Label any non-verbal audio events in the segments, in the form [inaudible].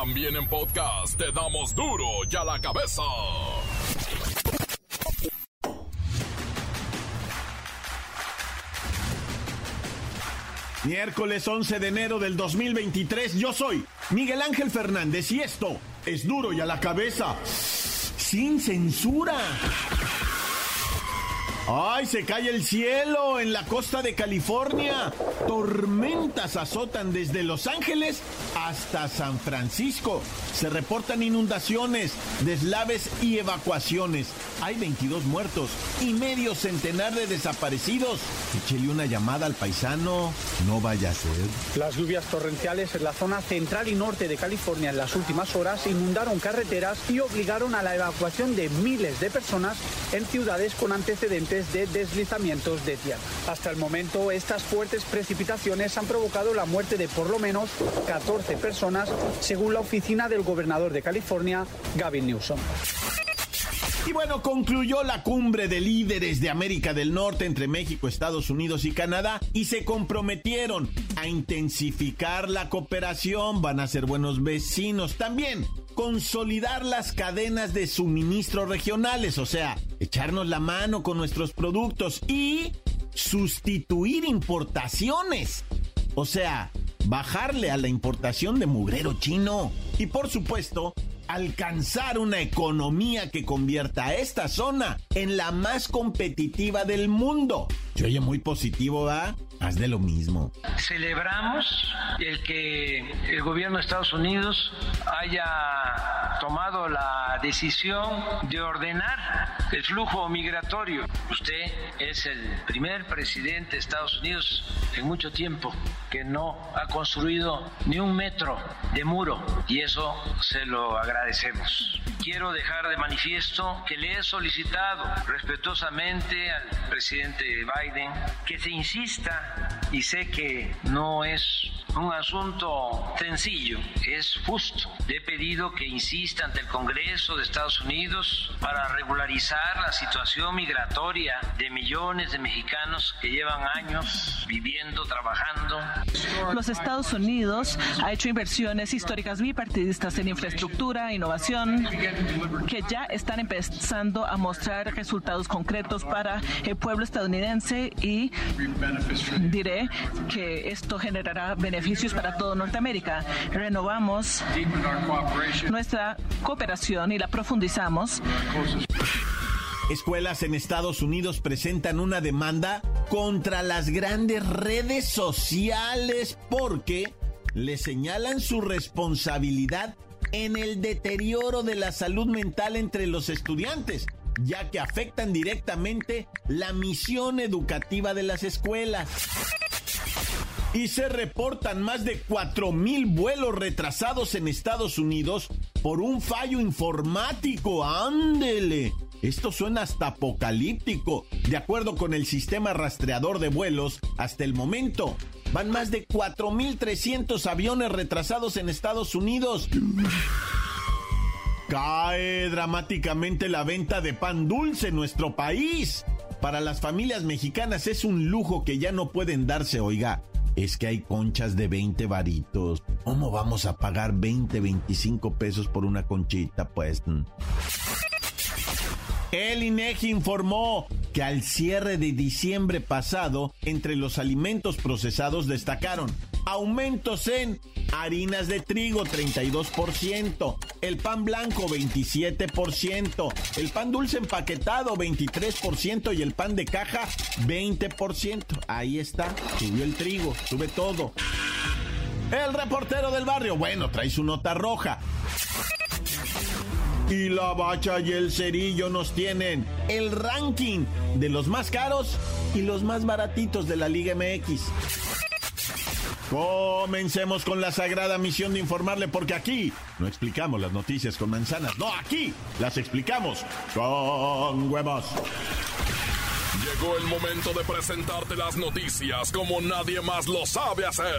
También en podcast te damos duro y a la cabeza. Miércoles 11 de enero del 2023, yo soy Miguel Ángel Fernández y esto es duro y a la cabeza, sin censura. ¡Ay, se cae el cielo en la costa de California! Tormentas azotan desde Los Ángeles hasta San Francisco. Se reportan inundaciones, deslaves y evacuaciones. Hay 22 muertos y medio centenar de desaparecidos. Échele una llamada al paisano, no vaya a ser. Las lluvias torrenciales en la zona central y norte de California en las últimas horas inundaron carreteras y obligaron a la evacuación de miles de personas en ciudades con antecedentes de deslizamientos de tierra. Hasta el momento, estas fuertes precipitaciones han provocado la muerte de por lo menos 14 personas, según la oficina del gobernador de California, Gavin Newsom. Y bueno, concluyó la cumbre de líderes de América del Norte entre México, Estados Unidos y Canadá y se comprometieron a intensificar la cooperación, van a ser buenos vecinos también, consolidar las cadenas de suministro regionales, o sea, echarnos la mano con nuestros productos y sustituir importaciones. O sea, bajarle a la importación de mugrero chino. Y por supuesto, alcanzar una economía que convierta a esta zona en la más competitiva del mundo. Se oye muy positivo, ¿va? Haz de lo mismo. Celebramos el que el gobierno de Estados Unidos haya tomado la decisión de ordenar el flujo migratorio. Usted es el primer presidente de Estados Unidos en mucho tiempo que no ha construido ni un metro de muro y eso se lo agradecemos. Quiero dejar de manifiesto que le he solicitado respetuosamente al presidente Biden que se insista y sé que no es un asunto sencillo, es justo. Le he pedido que insista ante el Congreso de Estados Unidos para regularizar la situación migratoria de millones de mexicanos que llevan años viviendo, trabajando. Los Estados Unidos ha hecho inversiones históricas bipartidistas en infraestructura, innovación, que ya están empezando a mostrar resultados concretos para el pueblo estadounidense y diré que esto generará beneficios para todo Norteamérica. Renovamos nuestra cooperación y la profundizamos. Escuelas en Estados Unidos presentan una demanda contra las grandes redes sociales porque le señalan su responsabilidad en el deterioro de la salud mental entre los estudiantes, ya que afectan directamente la misión educativa de las escuelas. Y se reportan más de 4.000 vuelos retrasados en Estados Unidos por un fallo informático. Ándele. Esto suena hasta apocalíptico. De acuerdo con el sistema rastreador de vuelos, hasta el momento van más de 4.300 aviones retrasados en Estados Unidos. Cae dramáticamente la venta de pan dulce en nuestro país. Para las familias mexicanas es un lujo que ya no pueden darse, oiga. Es que hay conchas de 20 varitos. ¿Cómo vamos a pagar 20, 25 pesos por una conchita? Pues... El INEGI informó que al cierre de diciembre pasado, entre los alimentos procesados destacaron aumentos en harinas de trigo 32%, el pan blanco 27%, el pan dulce empaquetado 23% y el pan de caja 20%. Ahí está, subió el trigo, sube todo. El reportero del barrio, bueno, trae su nota roja. Y la bacha y el cerillo nos tienen el ranking de los más caros y los más baratitos de la Liga MX. Comencemos con la sagrada misión de informarle porque aquí no explicamos las noticias con manzanas, no, aquí las explicamos con huevos. Llegó el momento de presentarte las noticias como nadie más lo sabe hacer.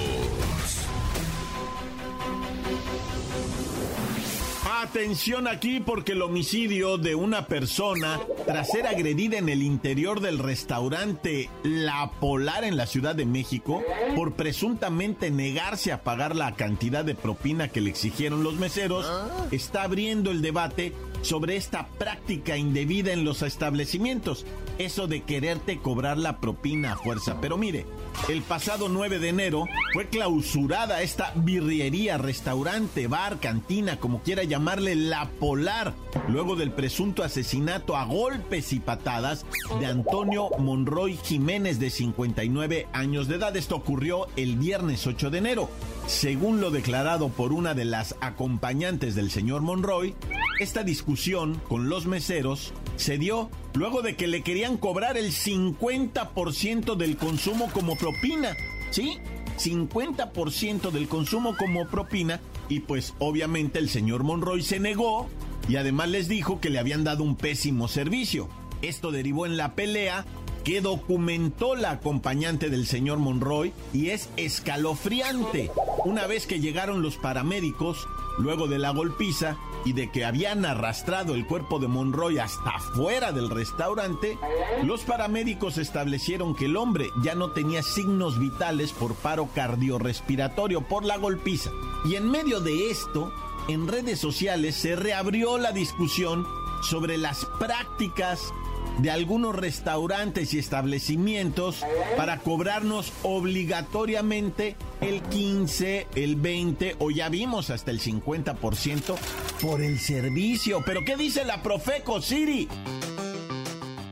Atención aquí porque el homicidio de una persona tras ser agredida en el interior del restaurante La Polar en la Ciudad de México por presuntamente negarse a pagar la cantidad de propina que le exigieron los meseros está abriendo el debate sobre esta práctica indebida en los establecimientos, eso de quererte cobrar la propina a fuerza. Pero mire, el pasado 9 de enero fue clausurada esta birriería, restaurante, bar, cantina, como quiera llamarle, La Polar, luego del presunto asesinato a golpes y patadas de Antonio Monroy Jiménez de 59 años de edad. Esto ocurrió el viernes 8 de enero. Según lo declarado por una de las acompañantes del señor Monroy, esta discusión con los meseros se dio luego de que le querían cobrar el 50% del consumo como propina. ¿Sí? 50% del consumo como propina y pues obviamente el señor Monroy se negó y además les dijo que le habían dado un pésimo servicio. Esto derivó en la pelea que documentó la acompañante del señor Monroy y es escalofriante. Una vez que llegaron los paramédicos, luego de la golpiza y de que habían arrastrado el cuerpo de Monroy hasta fuera del restaurante, los paramédicos establecieron que el hombre ya no tenía signos vitales por paro cardiorrespiratorio por la golpiza. Y en medio de esto, en redes sociales se reabrió la discusión sobre las prácticas de algunos restaurantes y establecimientos para cobrarnos obligatoriamente el 15, el 20 o ya vimos hasta el 50% por el servicio. Pero ¿qué dice la Profeco, Siri?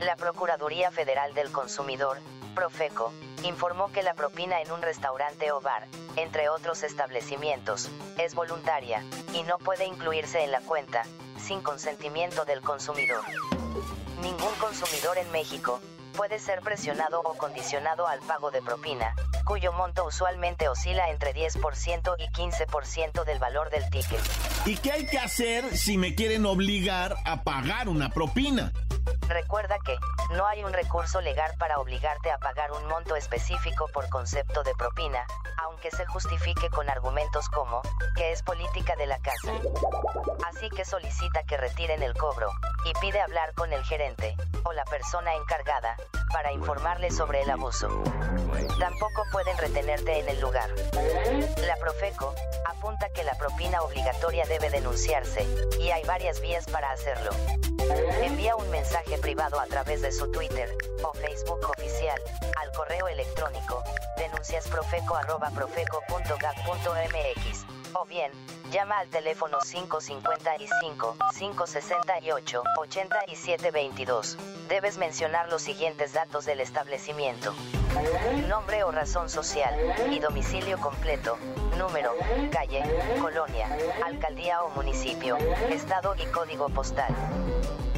La Procuraduría Federal del Consumidor, Profeco, informó que la propina en un restaurante o bar, entre otros establecimientos, es voluntaria y no puede incluirse en la cuenta, sin consentimiento del consumidor. Ningún consumidor en México puede ser presionado o condicionado al pago de propina, cuyo monto usualmente oscila entre 10% y 15% del valor del ticket. ¿Y qué hay que hacer si me quieren obligar a pagar una propina? Recuerda que no hay un recurso legal para obligarte a pagar un monto específico por concepto de propina, aunque se justifique con argumentos como que es política de la casa. Así que solicita que retiren el cobro y pide hablar con el gerente o la persona encargada para informarle sobre el abuso. Tampoco pueden retenerte en el lugar. La Profeco apunta que la propina obligatoria debe denunciarse y hay varias vías para hacerlo. Envía un mensaje privado a través de su Twitter o Facebook oficial al correo electrónico denunciasprofeco.profeco.gov.mx o bien llama al teléfono 555-568-8722. Debes mencionar los siguientes datos del establecimiento. Nombre o razón social y domicilio completo, número, calle, colonia, alcaldía o municipio, estado y código postal.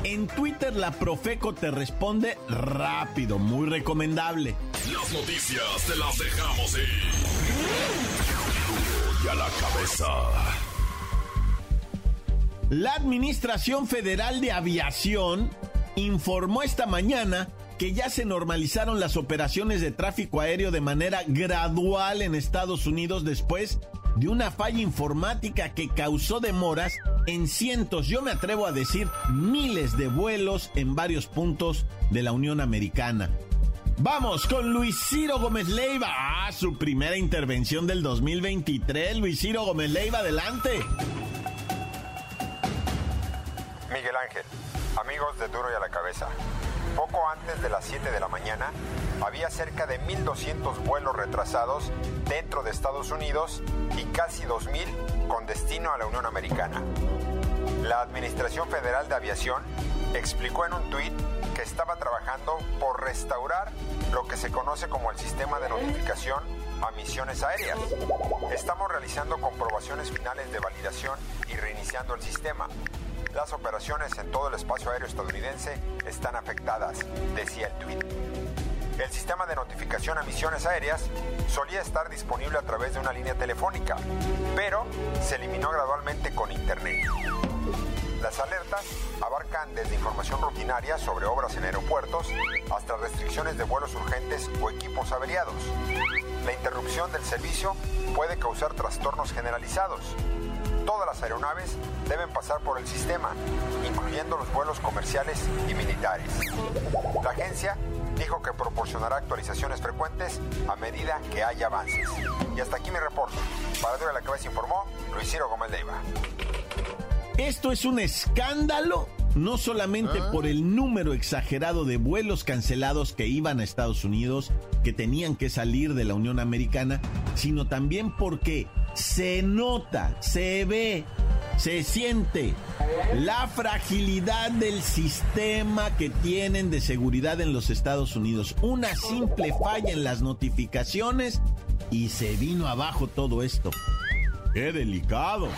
En Twitter la Profeco te responde rápido, muy recomendable. Las noticias te las dejamos ir. Y a la cabeza. La Administración Federal de Aviación informó esta mañana que ya se normalizaron las operaciones de tráfico aéreo de manera gradual en Estados Unidos después de una falla informática que causó demoras en cientos, yo me atrevo a decir miles de vuelos en varios puntos de la Unión Americana. Vamos con Luis Ciro Gómez Leiva. Ah, su primera intervención del 2023. Luis Ciro Gómez Leiva, adelante. Miguel Ángel, amigos de Duro y a la Cabeza. Poco antes de las 7 de la mañana, había cerca de 1.200 vuelos retrasados dentro de Estados Unidos y casi 2.000 con destino a la Unión Americana. La Administración Federal de Aviación explicó en un tuit que estaba trabajando por restaurar lo que se conoce como el sistema de notificación a misiones aéreas. Estamos realizando comprobaciones finales de validación y reiniciando el sistema. Las operaciones en todo el espacio aéreo estadounidense están afectadas, decía el tuit. El sistema de notificación a misiones aéreas solía estar disponible a través de una línea telefónica, pero se eliminó gradualmente con Internet. Las alertas abarcan desde información rutinaria sobre obras en aeropuertos hasta restricciones de vuelos urgentes o equipos averiados. La interrupción del servicio puede causar trastornos generalizados. Todas las aeronaves deben pasar por el sistema, incluyendo los vuelos comerciales y militares. La agencia dijo que proporcionará actualizaciones frecuentes a medida que haya avances. Y hasta aquí mi reporte. Para de la Cabeza informó Luis Ciro Gómez Leiva. Esto es un escándalo, no solamente Ah. por el número exagerado de vuelos cancelados que iban a Estados Unidos, que tenían que salir de la Unión Americana, sino también porque se nota, se ve, se siente la fragilidad del sistema que tienen de seguridad en los Estados Unidos. Una simple falla en las notificaciones y se vino abajo todo esto. ¡Qué delicado!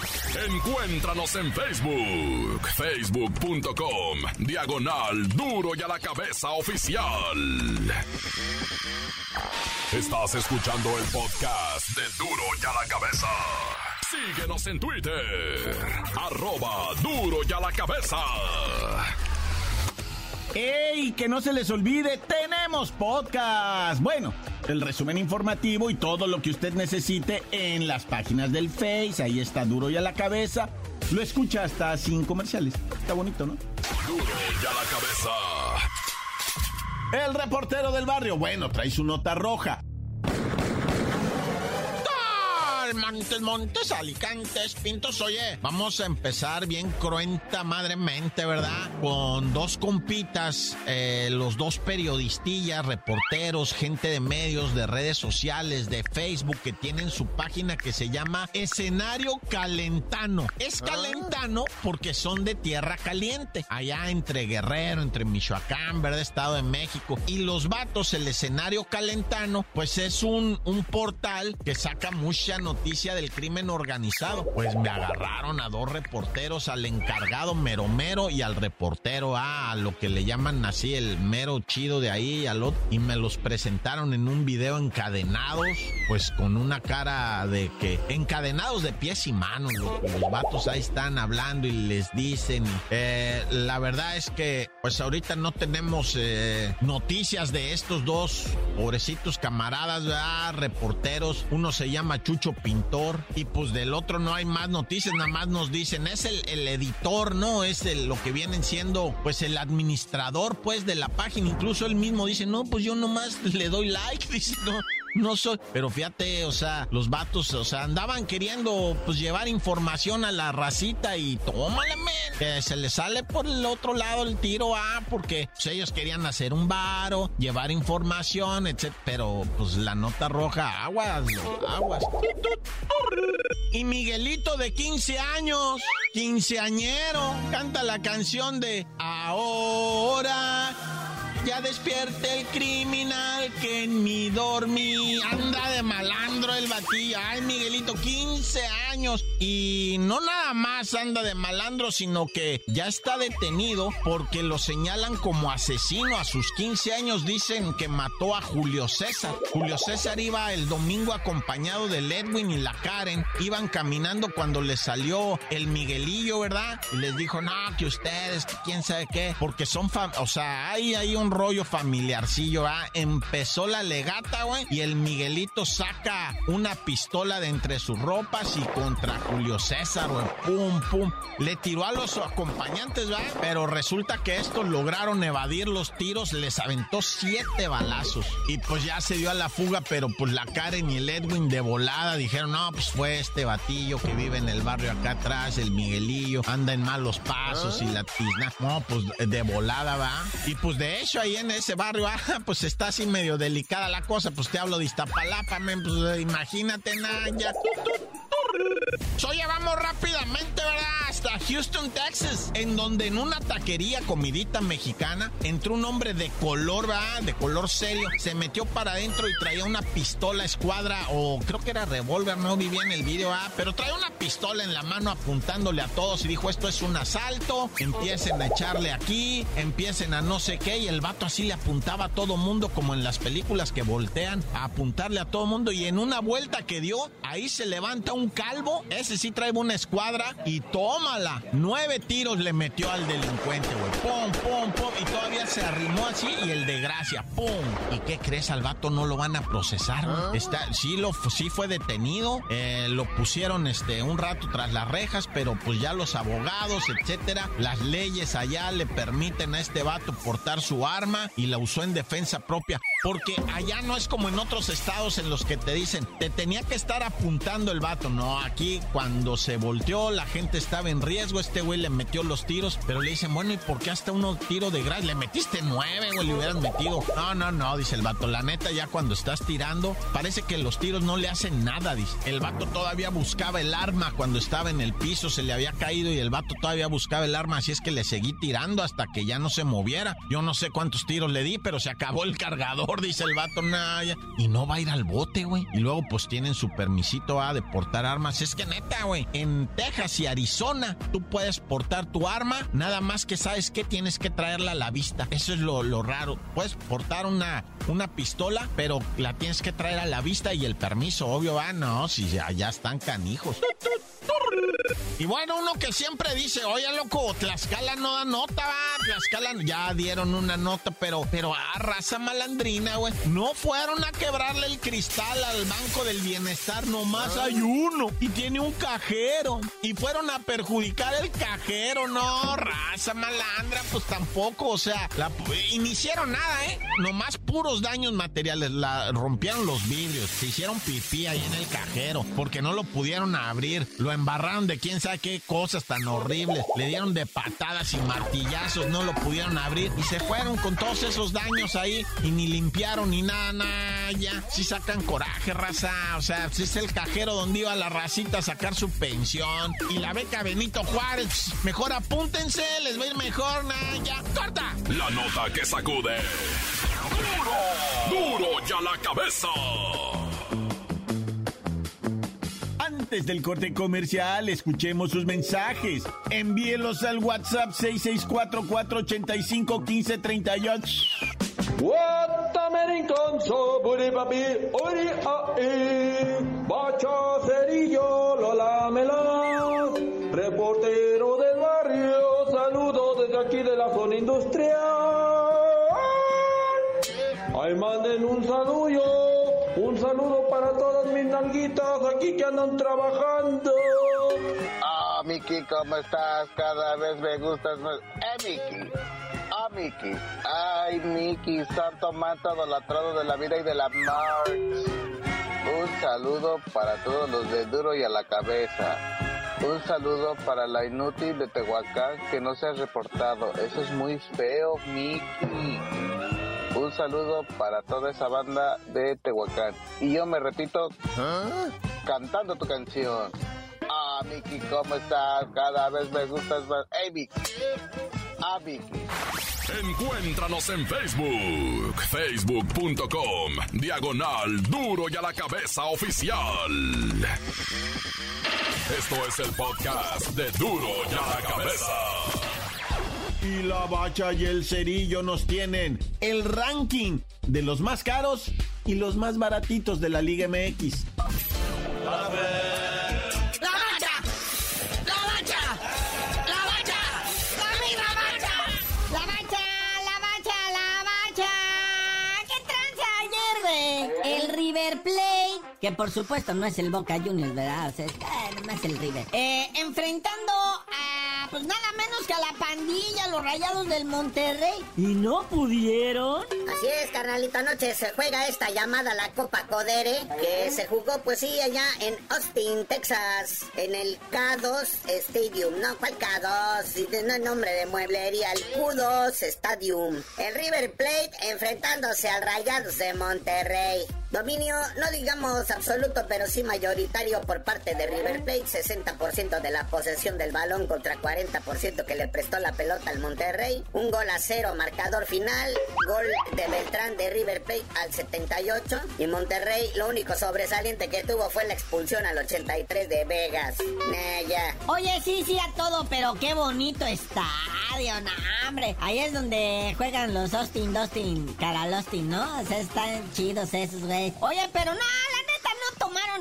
Encuéntranos en Facebook, facebook.com, diagonal duro y a la cabeza oficial. Estás escuchando el podcast de duro y a la cabeza. Síguenos en Twitter, arroba duro y a la cabeza. ¡Ey! Que no se les olvide, tenemos podcast. Bueno, el resumen informativo y todo lo que usted necesite en las páginas del Face. Ahí está duro y a la cabeza. Lo escucha hasta sin comerciales. Está bonito, ¿no? Duro y a la cabeza. El reportero del barrio, bueno, trae su nota roja. Montes, Montes, Alicantes, Pintos. Oye, vamos a empezar bien cruenta madremente, ¿verdad? Con dos compitas, eh, los dos periodistillas, reporteros, gente de medios, de redes sociales, de Facebook, que tienen su página que se llama Escenario Calentano. Es calentano porque son de tierra caliente, allá entre Guerrero, entre Michoacán, ¿verdad? Estado de México. Y los vatos, el escenario calentano, pues es un, un portal que saca mucha noticia del crimen organizado. Pues me agarraron a dos reporteros, al encargado mero mero y al reportero, a lo que le llaman así el mero chido de ahí y al otro. Y me los presentaron en un video encadenados, pues con una cara de que encadenados de pies y manos. Los, los vatos ahí están hablando y les dicen. eh, la verdad es que, pues ahorita no tenemos eh, noticias de estos dos pobrecitos camaradas, reporteros. Uno se llama Chucho Y pues del otro no hay más noticias, nada más nos dicen, es el, el editor, ¿no? Es el, lo que vienen siendo pues el administrador pues de la página. Incluso él mismo dice, no, pues yo nomás [laughs] le doy like, [laughs] dice, no. No soy, pero fíjate, o sea, los vatos, o sea, andaban queriendo pues llevar información a la racita y tómale, men, que se les sale por el otro lado el tiro, ah, porque pues, ellos querían hacer un varo, llevar información, etc. Pero pues la nota roja, aguas, aguas. Y Miguelito de 15 años, quinceañero, canta la canción de Ahora ya despierte el criminal que en mi dormí. Anda de malandro el batillo. Ay, Miguelito, 15 años. Y no nada más anda de malandro, sino que ya está detenido porque lo señalan como asesino. A sus 15 años dicen que mató a Julio César. Julio César iba el domingo acompañado de Edwin y la Karen. Iban caminando cuando les salió el Miguelillo, ¿verdad? Y les dijo, no, que ustedes, quién sabe qué. Porque son, fam o sea, hay ahí un rollo familiarcillo, ¿ah? Empezó la legata, güey, y el Miguelito saca una pistola de entre sus ropas y contra Julio César, güey, pum, pum. Le tiró a los acompañantes, ¿va? Pero resulta que estos lograron evadir los tiros, les aventó siete balazos. Y pues ya se dio a la fuga, pero pues la Karen y el Edwin de volada dijeron, no, pues fue este batillo que vive en el barrio acá atrás, el Miguelillo, anda en malos pasos y la tizna. No, pues de volada, va. Y pues de hecho ahí en ese barrio, ah, [laughs] pues está así medio delicada la cosa, pues te hablo de Iztapalapa, men, pues imagínate, nada, ya. Oye, vamos rápidamente, ¿verdad? Hasta Houston, Texas, en donde en una taquería comidita mexicana entró un hombre de color, ¿verdad? De color serio, se metió para adentro y traía una pistola escuadra, o creo que era revólver, no vivía en el video, ¿ah? Pero traía una pistola en la mano apuntándole a todos y dijo, esto es un asalto, empiecen a echarle aquí, empiecen a no sé qué, y el vato así le apuntaba a todo mundo, como en las películas que voltean a apuntarle a todo mundo, y en una vuelta que dio, ahí se levanta un calvo, ese sí trae una escuadra, y tómala, nueve tiros le metió al delincuente, güey, pum, pum, pum, y todavía se arrimó así, y el de gracia, pum, ¿y qué crees? Al vato no lo van a procesar, Está, sí, lo, sí fue detenido, eh, lo pusieron este, un rato tras las rejas, pero pues ya los abogados, etcétera, las leyes allá le permiten a este vato portar su arma y la usó en defensa propia. Porque allá no es como en otros estados en los que te dicen, te tenía que estar apuntando el vato. No, aquí cuando se volteó, la gente estaba en riesgo, este güey le metió los tiros, pero le dicen, bueno, ¿y por qué hasta uno tiro de gras? Le metiste nueve, güey, le hubieras metido. No, no, no, dice el vato, la neta ya cuando estás tirando, parece que los tiros no le hacen nada, dice. El vato todavía buscaba el arma cuando estaba en el piso, se le había caído y el vato todavía buscaba el arma, así es que le seguí tirando hasta que ya no se moviera. Yo no sé cuántos tiros le di, pero se acabó el cargador, dice el vato, Naya. Y no va a ir al bote, güey. Y luego pues tienen su permisito a de portar Es que neta, güey, en Texas y Arizona tú puedes portar tu arma, nada más que sabes que tienes que traerla a la vista. Eso es lo, lo raro. Puedes portar una, una pistola, pero la tienes que traer a la vista y el permiso, obvio, ah, no, si ya están canijos. Y bueno, uno que siempre dice, oye, loco, Tlaxcala no da nota, va. Tlaxcala ya dieron una nota, pero, pero, ah, raza malandrina, güey. No fueron a quebrarle el cristal al Banco del Bienestar, nomás hay uno. Y tiene un cajero. Y fueron a perjudicar el cajero, no, raza malandra, pues tampoco, o sea, la, y ni hicieron nada, ¿eh? Nomás puros daños materiales, la, rompieron los vidrios, se hicieron pipí ahí en el cajero, porque no lo pudieron abrir, lo embarraron de quién sabe qué cosas tan horribles, le dieron de patadas y martillazos, no lo pudieron abrir y se fueron con todos esos daños ahí y ni limpiaron ni nada, nada, ya. Si sacan coraje, raza, o sea, si es el cajero donde iba la racita a sacar su pensión y la beca Benito Juárez, mejor apúntense, les va a ir mejor, nada, ya. ¡Corta! La nota que sacude. ¡Duro! ¡Duro ya la cabeza! Antes del corte comercial, escuchemos sus mensajes. Envíelos al WhatsApp 664-485-1538. Guatamerinconso, papi, ori ai, bacha cerillo, aquí que andan trabajando. Ah, Miki, ¿cómo estás? Cada vez me gustas más. Eh, Miki. Ah, Miki. Ay, Miki, santo manto idolatrado de la vida y de la muerte. Un saludo para todos los de duro y a la cabeza. Un saludo para la inútil de Tehuacán que no se ha reportado. Eso es muy feo, Miki. Un saludo para toda esa banda de Tehuacán. Y yo me repito cantando tu canción. Ah, Miki, ¿cómo estás? Cada vez me gustas más. Hey, Miki. Ah, Miki. Encuéntranos en Facebook, facebook.com, diagonal duro y a la cabeza oficial. Esto es el podcast de duro y a la cabeza. Y la bacha y el cerillo nos tienen el ranking de los más caros y los más baratitos de la Liga MX. Que por supuesto no es el Boca Juniors, ¿verdad? No es el River. Eh, enfrentando a, pues nada menos que a la pandilla, los rayados del Monterrey. ¿Y no pudieron? Así es, carnalito. Anoche se juega esta llamada la Copa Codere, que se jugó, pues sí, allá en Austin, Texas, en el K2 Stadium. No, ¿cuál K2? No nombre de mueblería, el Q2 Stadium. El River Plate enfrentándose al Rayados de Monterrey. Dominio, no digamos absoluto, pero sí mayoritario por parte de River Plate, 60% de la posesión del balón contra 40% que le prestó la pelota al Monterrey. Un gol a cero, marcador final, gol de Beltrán de River Plate al 78 y Monterrey lo único sobresaliente que tuvo fue la expulsión al 83 de Vegas. Nah. Oye, sí, sí a todo, pero qué bonito estadio, no, hombre. Ahí es donde juegan los Austin, Dustin, Caralostin, ¿no? O sea, están chidos esos, güey. Oye, pero no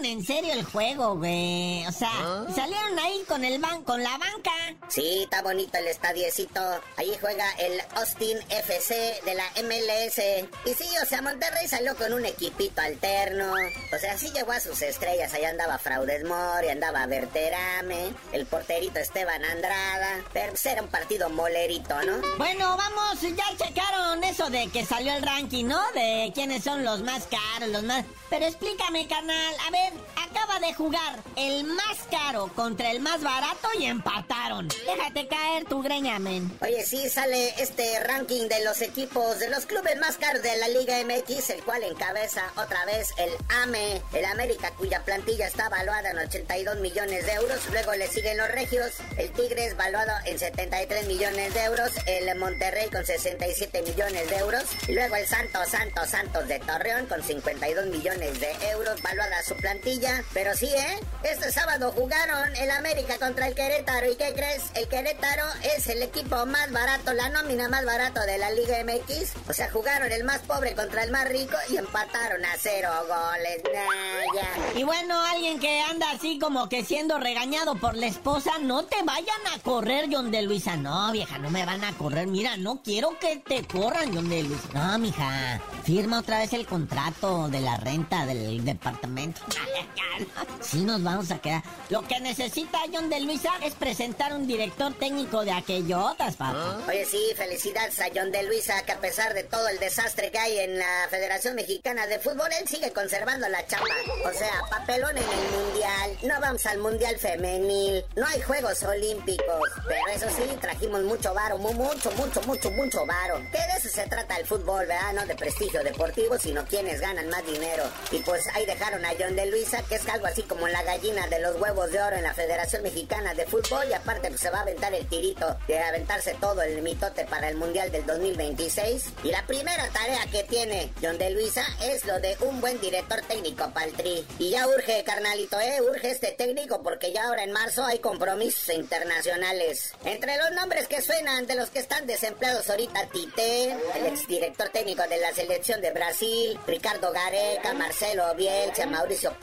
tomaron en serio el juego, güey. O sea, salieron ahí con el ban con la banca. Sí, está bonito el estadiecito. Ahí juega el Austin FC de la MLS. Y sí, o sea, Monterrey salió con un equipito alterno. O sea, sí llegó a sus estrellas. Ahí andaba Fraudes Mori, andaba Berterame, el porterito Esteban Andrada. Pero pues, era un partido molerito, ¿no? Bueno, vamos, ya checaron eso de que salió el ranking, ¿no? De quiénes son los más caros, los más... Pero explícame, carnal. A ver, Action! Acaba de jugar el más caro contra el más barato y empataron. Déjate caer tu greña, men. Oye, sí, sale este ranking de los equipos, de los clubes más caros de la Liga MX, el cual encabeza otra vez el AME, el América, cuya plantilla está valuada en 82 millones de euros. Luego le siguen los Regios, el Tigres valuado en 73 millones de euros, el Monterrey con 67 millones de euros, y luego el Santos, Santos, Santos de Torreón con 52 millones de euros valuada su plantilla. Pero sí, ¿eh? Este sábado jugaron el América contra el Querétaro. ¿Y qué crees? El Querétaro es el equipo más barato, la nómina más barato de la Liga MX. O sea, jugaron el más pobre contra el más rico y empataron a cero goles. Nah, ya. Y bueno, alguien que anda así como que siendo regañado por la esposa, no te vayan a correr, John de Luisa. No, vieja, no me van a correr. Mira, no quiero que te corran, John de Luisa. No, mija, firma otra vez el contrato de la renta del departamento. [laughs] Sí nos vamos a quedar. Lo que necesita John de Luisa es presentar un director técnico de aquellotas, papá. Oye, sí, felicidades a John de Luisa, que a pesar de todo el desastre que hay en la Federación Mexicana de Fútbol, él sigue conservando la chamba. O sea, papelón en el Mundial, no vamos al Mundial Femenil, no hay Juegos Olímpicos. Pero eso sí, trajimos mucho varo, mu- mucho, mucho, mucho, mucho varo. Que de eso se trata el fútbol, ¿verdad? No de prestigio deportivo, sino quienes ganan más dinero. Y pues ahí dejaron a John de Luisa, que es algo así como la gallina de los huevos de oro en la Federación Mexicana de Fútbol. Y aparte, pues se va a aventar el tirito de aventarse todo el mitote para el Mundial del 2026. Y la primera tarea que tiene John de Luisa es lo de un buen director técnico para tri. Y ya urge, carnalito, ¿eh? Urge este técnico porque ya ahora en marzo hay compromisos internacionales. Entre los nombres que suenan de los que están desempleados ahorita, Tite, el exdirector técnico de la selección de Brasil, Ricardo Gareca, Marcelo Bielsa, Mauricio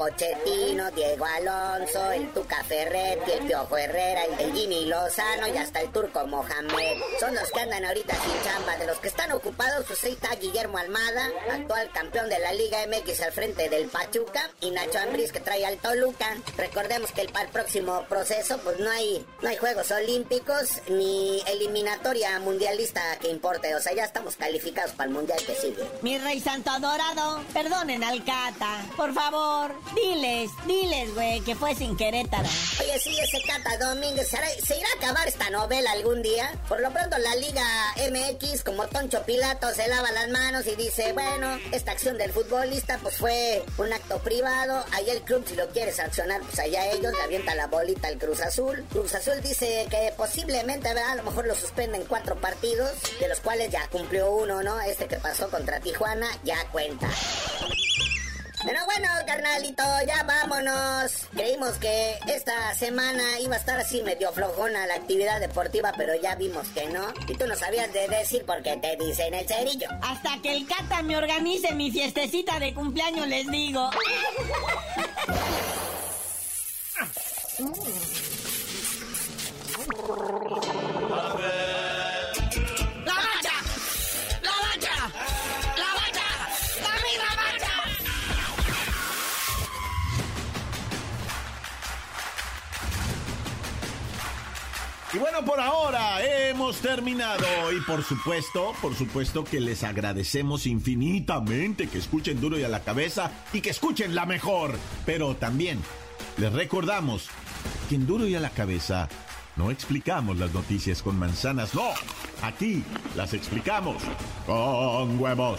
Diego Alonso, el Tuca Ferretti, el Piojo Herrera, el, Jimmy Lozano y hasta el turco Mohamed. Son los que andan ahorita sin chamba. De los que están ocupados, pues ahí está Guillermo Almada, actual campeón de la Liga MX al frente del Pachuca, y Nacho Ambriz que trae al Toluca. Recordemos que el, para el próximo proceso, pues no hay, no hay Juegos Olímpicos ni eliminatoria mundialista que importe. O sea, ya estamos calificados para el mundial que sigue. Mi rey santo adorado, perdonen al Cata. Por favor, diles, güey, que fue sin Querétaro. Oye, sí, ese Cata Domínguez, ¿será- ¿se irá a acabar esta novela algún día? Por lo pronto la Liga MX, como Toncho Pilato, se lava las manos y dice, bueno, esta acción del futbolista pues fue un acto privado, ahí el club si lo quiere sancionar, pues allá ellos, le avienta la bolita al Cruz Azul. Cruz Azul dice que posiblemente. A lo mejor lo suspenden cuatro partidos, de los cuales ya cumplió uno, ¿no? Este que pasó contra Tijuana, ya cuenta. Carnalito, ya vámonos. Creímos que esta semana iba a estar así medio flojona la actividad deportiva, pero ya vimos que no. Y tú no sabías de decir por qué te dicen el cerillo. Hasta que el Cata me organice mi fiestecita de cumpleaños, les digo. [laughs] Por ahora hemos terminado. Y por supuesto, por supuesto que les agradecemos infinitamente que escuchen duro y a la cabeza y que escuchen la mejor. Pero también les recordamos que en duro y a la cabeza no explicamos las noticias con manzanas, no. Aquí las explicamos con huevos.